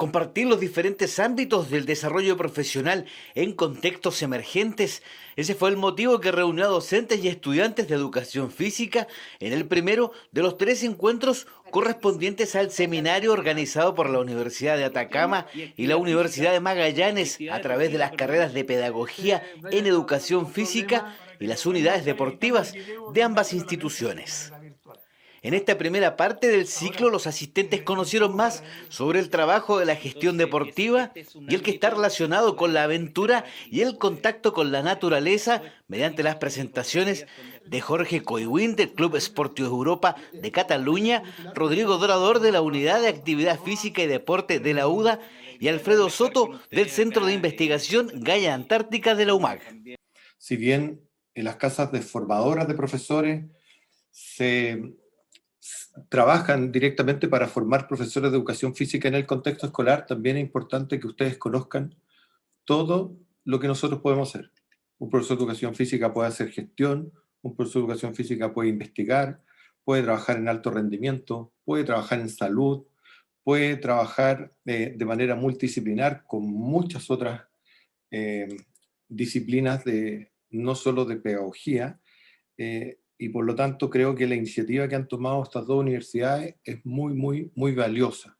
compartir los diferentes ámbitos del desarrollo profesional en contextos emergentes. Ese fue el motivo que reunió a docentes y estudiantes de educación física en el primero de los tres encuentros correspondientes al seminario organizado por la Universidad de Atacama y la Universidad de Magallanes a través de las carreras de pedagogía en educación física y las unidades deportivas de ambas instituciones. En esta primera parte del ciclo, los asistentes conocieron más sobre el trabajo de la gestión deportiva y el que está relacionado con la aventura y el contacto con la naturaleza mediante las presentaciones de Jorge Coiwin del Club Sportivo Europa de Cataluña, Rodrigo Dorador de la Unidad de Actividad Física y Deporte de la UDA y Alfredo Soto del Centro de Investigación Gaia Antártica de la UMAG. Si bien en las casas de formadoras de profesores se trabajan directamente para formar profesores de educación física en el contexto escolar, también es importante que ustedes conozcan todo lo que nosotros podemos hacer. Un profesor de educación física puede hacer gestión, un profesor de educación física puede investigar, puede trabajar en alto rendimiento, puede trabajar en salud, puede trabajar eh, de manera multidisciplinar con muchas otras eh, disciplinas de no solo de pedagogía, eh, y por lo tanto creo que la iniciativa que han tomado estas dos universidades es muy, muy, muy valiosa.